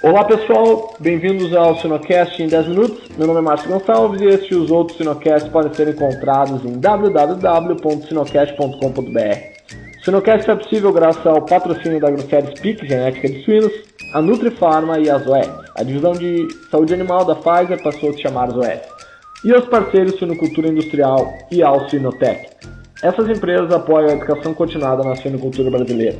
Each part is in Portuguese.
Olá pessoal, bem-vindos ao Sinocast em 10 minutos. Meu nome é Márcio Gonçalves e este e os outros Sinocasts podem ser encontrados em www.sinocast.com.br. O Sinocast é possível graças ao patrocínio da Grosseria Speak, genética de suínos, a Nutrifarma e a Zoet. A divisão de saúde animal da Pfizer passou a se chamar Zoet. E aos parceiros Sinocultura Industrial e ao Sinotec. Essas empresas apoiam a educação continuada na suinocultura brasileira.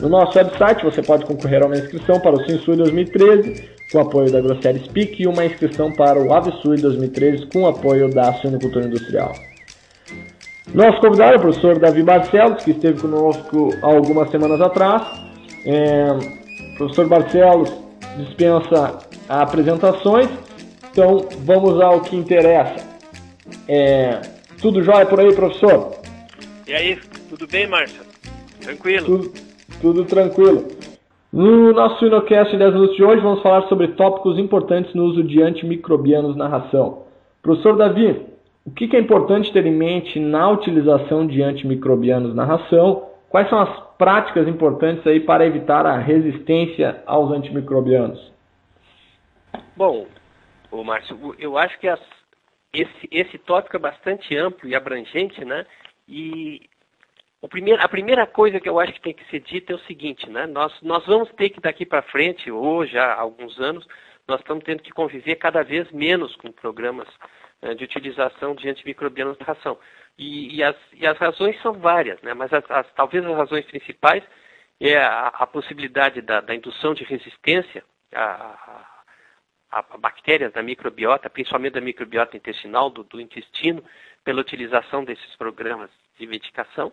No nosso website você pode concorrer a uma inscrição para o Sinsui 2013 com apoio da Grosseria Speak e uma inscrição para o Avsui 2013 com apoio da Suinocultura Industrial. Nosso convidado é o professor Davi Barcelos, que esteve conosco algumas semanas atrás. É, professor Barcelos dispensa apresentações, então vamos ao que interessa. É, tudo jóia por aí, professor? E aí, tudo bem, Márcio? Tranquilo? Tudo, tudo tranquilo. No nosso Sinocast 10 minutos de hoje, vamos falar sobre tópicos importantes no uso de antimicrobianos na ração. Professor Davi, o que é importante ter em mente na utilização de antimicrobianos na ração? Quais são as práticas importantes aí para evitar a resistência aos antimicrobianos? Bom, o Márcio, eu acho que as, esse, esse tópico é bastante amplo e abrangente, né? E Primeiro, a primeira coisa que eu acho que tem que ser dita é o seguinte, né? Nós, nós vamos ter que daqui para frente, já há alguns anos, nós estamos tendo que conviver cada vez menos com programas uh, de utilização de antimicrobianos na ração. E, e, as, e, as, razões são várias, né? mas as, as, talvez as razões principais é a, a possibilidade da, da, indução de resistência a, a, a, bactérias da microbiota, principalmente da microbiota intestinal, do, do intestino, pela utilização desses programas de medicação.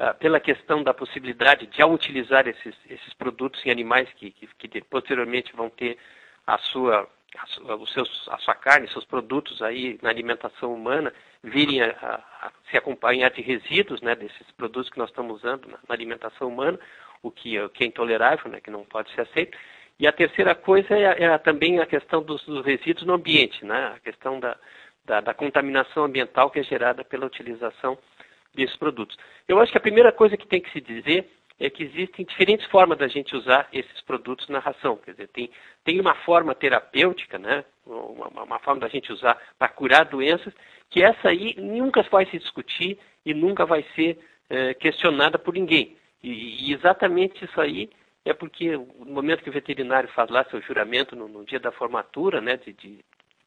Ah, pela questão da possibilidade de, ao utilizar esses, esses produtos em animais que, que, que posteriormente vão ter a sua, a sua, os seus, a sua carne, seus produtos aí na alimentação humana, virem a, a, a se acompanhar de resíduos né, desses produtos que nós estamos usando na, na alimentação humana, o que, o que é intolerável, né, que não pode ser aceito. E a terceira coisa é, é também a questão dos, dos, resíduos no ambiente, né, a questão da, da, da contaminação ambiental que é gerada pela utilização desses produtos. Eu acho que a primeira coisa que tem que se dizer é que existem diferentes formas da gente usar esses produtos na ração. Quer dizer, tem, tem uma forma terapêutica, né? uma, uma forma da gente usar para curar doenças, que essa aí nunca vai se discutir e nunca vai ser é, questionada por ninguém. E, e, exatamente isso aí é porque no momento que o veterinário faz lá seu juramento no, no dia da formatura, né, de, de,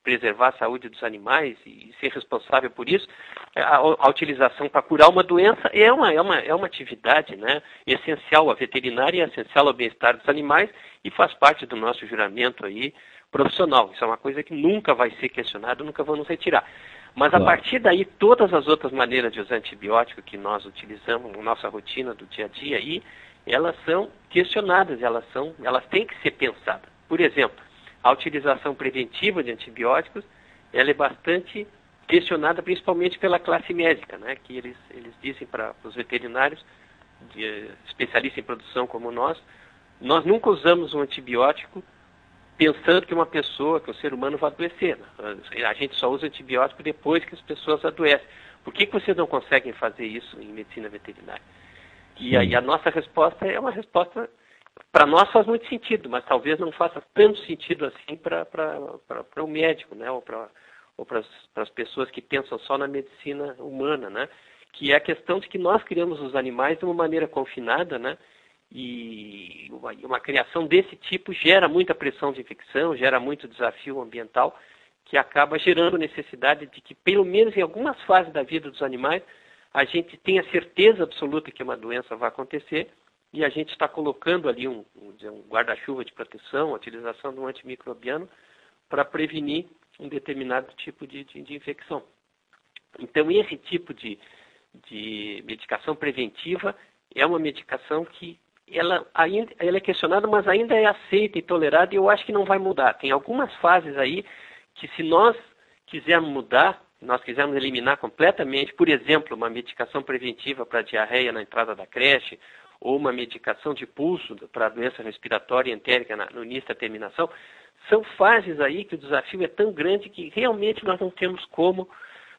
preservar a saúde dos animais e ser responsável por isso, a, a utilização para curar uma doença é uma, é uma, é uma atividade né, essencial. A veterinária é essencial ao bem-estar dos animais e faz parte do nosso juramento aí profissional. Isso é uma coisa que nunca vai ser questionada, nunca vamos retirar. Mas a partir daí, todas as outras maneiras de usar antibiótico que nós utilizamos na nossa rotina do dia a dia aí, elas são questionadas, elas, são, elas têm que ser pensadas. Por exemplo, a utilização preventiva de antibióticos ela é bastante questionada principalmente pela classe médica, né, que eles, eles dizem para os veterinários, de, especialistas em produção como nós, nós nunca usamos um antibiótico pensando que uma pessoa, que o ser humano vai adoecer. Né? A gente só usa antibiótico depois que as pessoas adoecem. Por que, que vocês não conseguem fazer isso em medicina veterinária? E aí a nossa resposta é uma resposta para nós faz muito sentido, mas talvez não faça tanto sentido assim para o médico, né? Ou para ou as pessoas que pensam só na medicina humana, né? Que é a questão de que nós criamos os animais de uma maneira confinada, né? E uma, uma criação desse tipo gera muita pressão de infecção, gera muito desafio ambiental, que acaba gerando necessidade de que, pelo menos em algumas fases da vida dos animais, a gente tenha certeza absoluta que uma doença vai acontecer e a gente está colocando ali um, um guarda-chuva de proteção, a utilização de um antimicrobiano para prevenir um determinado tipo de, de, de, infecção. Então, esse tipo de, de medicação preventiva é uma medicação que ela, ainda, ela é questionada, mas ainda é aceita e tolerada e eu acho que não vai mudar. Tem algumas fases aí que se nós quisermos mudar, nós quisermos eliminar completamente, por exemplo, uma medicação preventiva para diarreia na entrada da creche, ou uma medicação de pulso para doença respiratória entérica no início da terminação, são fases aí que o desafio é tão grande que realmente nós não temos como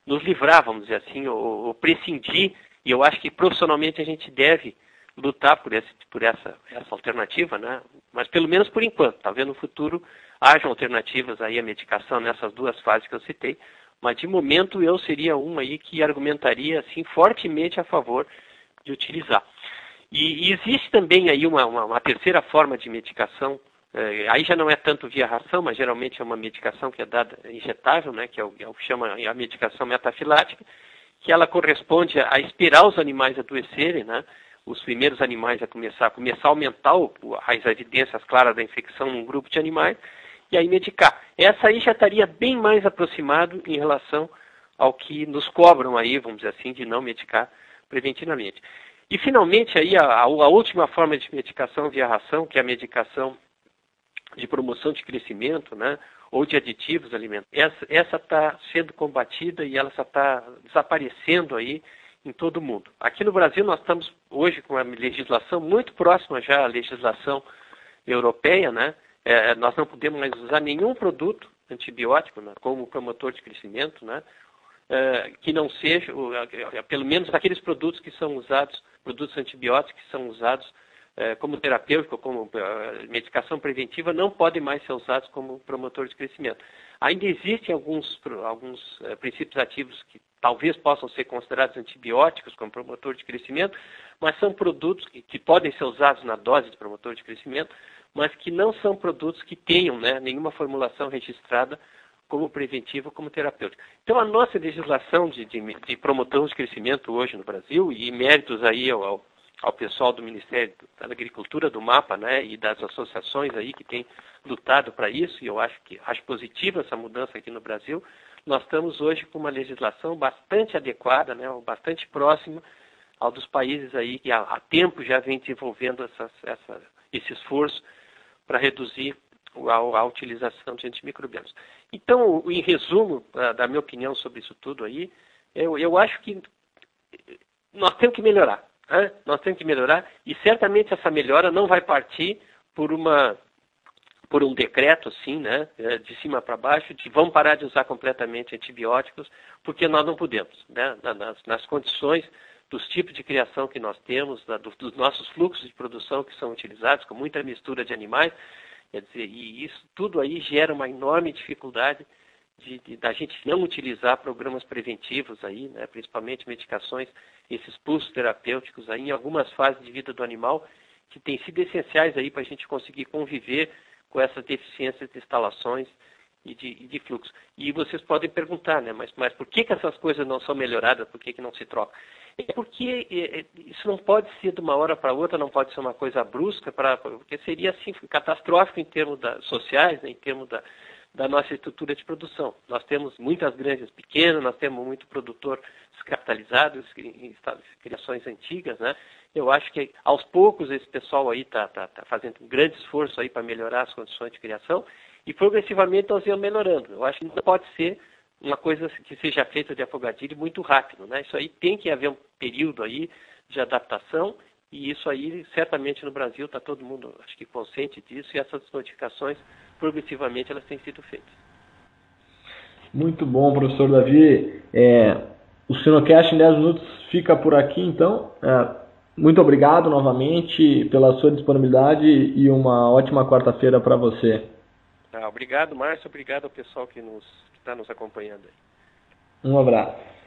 nos livrar, vamos dizer assim, ou, ou prescindir, e eu acho que profissionalmente a gente deve lutar por, esse, por essa, essa alternativa, né? Mas pelo menos por enquanto, talvez no futuro hajam alternativas aí à medicação nessas duas fases que eu citei, mas de momento eu seria um aí que argumentaria assim fortemente a favor de utilizar. E, e existe também aí uma, uma, uma, terceira forma de medicação, é, aí já não é tanto via ração, mas geralmente é uma medicação que é dada injetável, né, que é o, é o que chama a medicação metafilática, que ela corresponde a, esperar os animais adoecerem, né, os primeiros animais a começar, começar a aumentar o, as evidências claras da infecção num grupo de animais, e aí medicar. Essa aí já estaria bem mais aproximado em relação ao que nos cobram aí, vamos dizer assim, de não medicar preventivamente. E finalmente aí a, a, última forma de medicação via ração, que é a medicação de promoção de crescimento, né, ou de aditivos alimentares, essa está sendo combatida e ela está desaparecendo aí em todo o mundo. Aqui no Brasil nós estamos hoje com uma legislação muito próxima já à legislação europeia, né? É, nós não podemos mais usar nenhum produto antibiótico né, como promotor de crescimento, né? É, que não seja, pelo menos aqueles produtos que são usados, produtos antibióticos que são usados é, como terapêutico, como é, medicação preventiva, não podem mais ser usados como promotor de crescimento. Ainda existem alguns, alguns princípios ativos que talvez possam ser considerados antibióticos como promotor de crescimento, mas são produtos que, que podem ser usados na dose de promotor de crescimento, mas que não são produtos que tenham né, nenhuma formulação registrada como preventiva como terapêutica. Então, a nossa legislação de, de, de de crescimento hoje no Brasil, e méritos aí ao, ao pessoal do Ministério da Agricultura, do MAPA, né, e das associações aí que têm lutado para isso, e eu acho que acho positiva essa mudança aqui no Brasil, nós estamos hoje com uma legislação bastante adequada, né, bastante próxima ao dos países aí que há, há tempo já vem desenvolvendo essas, essa, esse esforço para reduzir a, a, utilização de antimicrobianos. Então, em resumo, da minha opinião sobre isso tudo aí, eu, eu acho que nós temos que melhorar. Né? Nós temos que melhorar e certamente essa melhora não vai partir por uma por um decreto assim, né, é, de cima para baixo, de vamos parar de usar completamente antibióticos, porque nós não podemos, né, nas, nas condições dos tipos de criação que nós temos, da, do, dos nossos fluxos de produção que são utilizados, com muita mistura de animais, quer dizer, e isso tudo aí gera uma enorme dificuldade de, de, da gente não utilizar programas preventivos aí, né, principalmente medicações, esses pulsos terapêuticos aí em algumas fases de vida do animal que têm sido essenciais aí para a gente conseguir conviver com essas deficiências de instalações e de, e de fluxo. E vocês podem perguntar, né, mas, mas por que, que essas coisas não são melhoradas, por que, que não se troca? É porque é, é, isso não pode ser de uma hora para outra, não pode ser uma coisa brusca, pra, porque seria assim, catastrófico em termos da, sociais, né, em termos da, da nossa estrutura de produção. Nós temos muitas granjas pequenas, nós temos muito produtor descapitalizado, em criações antigas, né? Eu acho que aos poucos esse pessoal aí está tá, tá fazendo um grande esforço aí para melhorar as condições de criação e progressivamente nós vamos melhorando. Eu acho que não pode ser uma coisa que seja feita de afogadilho muito rápido, né? Isso aí tem que haver um período aí de adaptação e isso aí certamente no Brasil está todo mundo acho que consciente disso e essas notificações progressivamente elas têm sido feitas. Muito bom, professor Davi. É, o Sinocast em 10 minutos fica por aqui, então. É, muito obrigado novamente pela sua disponibilidade e uma ótima quarta-feira para você. Ah, obrigado, Márcio. Obrigado ao pessoal que está nos acompanhando. Um abraço.